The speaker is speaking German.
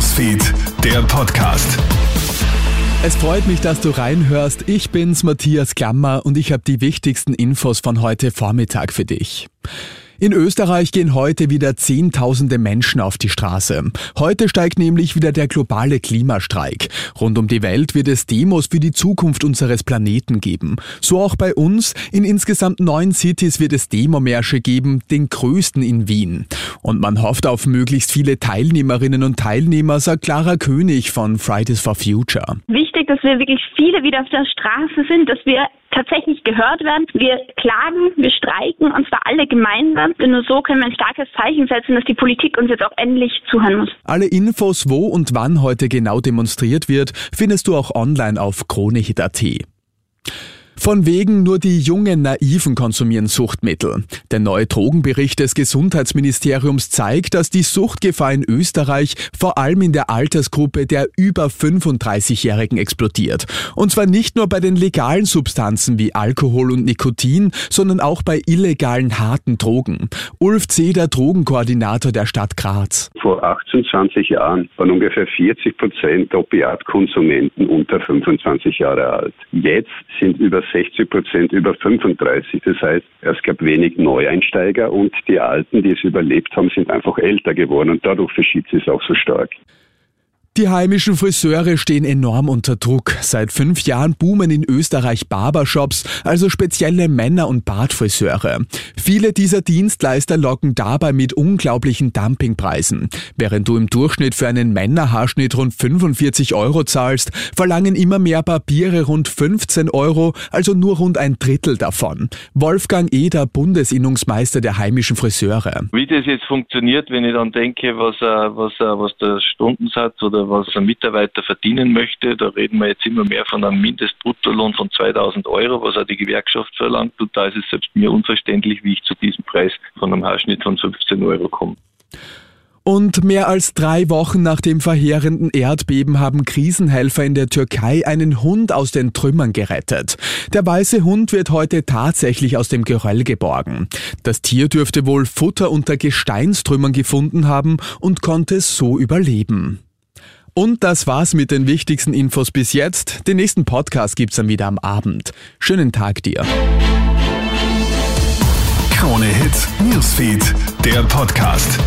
Newsfeed, der Podcast. Es freut mich, dass du reinhörst. Ich bin's, Matthias Klammer, und ich habe die wichtigsten Infos von heute Vormittag für dich. In Österreich gehen heute wieder Zehntausende Menschen auf die Straße. Heute steigt nämlich wieder der globale Klimastreik. Rund um die Welt wird es Demos für die Zukunft unseres Planeten geben. So auch bei uns. In insgesamt neun Cities wird es Demomärsche geben, den größten in Wien. Und man hofft auf möglichst viele Teilnehmerinnen und Teilnehmer, sagt Clara König von Fridays for Future. Wichtig, dass wir wirklich viele wieder auf der Straße sind, dass wir tatsächlich gehört werden. Wir klagen, wir streiken und zwar alle gemeinsam. Denn nur so können wir ein starkes Zeichen setzen, dass die Politik uns jetzt auch endlich zuhören muss. Alle Infos, wo und wann heute genau demonstriert wird, findest du auch online auf kronehit.at. Von wegen nur die jungen Naiven konsumieren Suchtmittel. Der neue Drogenbericht des Gesundheitsministeriums zeigt, dass die Suchtgefahr in Österreich vor allem in der Altersgruppe der über 35-Jährigen explodiert. Und zwar nicht nur bei den legalen Substanzen wie Alkohol und Nikotin, sondern auch bei illegalen harten Drogen. Ulf Zeder, Drogenkoordinator der Stadt Graz. Vor 18, 20 Jahren waren ungefähr 40 Prozent Opiatkonsumenten unter 25 Jahre alt. Jetzt sind über 60 Prozent über 35. Das heißt, es gab wenig Neueinsteiger und die Alten, die es überlebt haben, sind einfach älter geworden und dadurch verschiebt es auch so stark. Die heimischen Friseure stehen enorm unter Druck. Seit fünf Jahren boomen in Österreich Barbershops, also spezielle Männer- und Bartfriseure. Viele dieser Dienstleister locken dabei mit unglaublichen Dumpingpreisen. Während du im Durchschnitt für einen Männerhaarschnitt rund 45 Euro zahlst, verlangen immer mehr Barbiere rund 15 Euro, also nur rund ein Drittel davon. Wolfgang Eder, Bundesinnungsmeister der heimischen Friseure. Wie das jetzt funktioniert, wenn ich dann denke, was, äh, was, äh, was der Stundensatz oder was ein Mitarbeiter verdienen möchte. Da reden wir jetzt immer mehr von einem Mindestbruttolohn von 2000 Euro, was auch die Gewerkschaft verlangt. Und da ist es selbst mir unverständlich, wie ich zu diesem Preis von einem Haarschnitt von 15 Euro komme. Und mehr als drei Wochen nach dem verheerenden Erdbeben haben Krisenhelfer in der Türkei einen Hund aus den Trümmern gerettet. Der weiße Hund wird heute tatsächlich aus dem Geröll geborgen. Das Tier dürfte wohl Futter unter Gesteinstrümmern gefunden haben und konnte so überleben. Und das war's mit den wichtigsten Infos bis jetzt. Den nächsten Podcast gibt's dann wieder am Abend. Schönen Tag dir. Krone Hits, Newsfeed, der Podcast.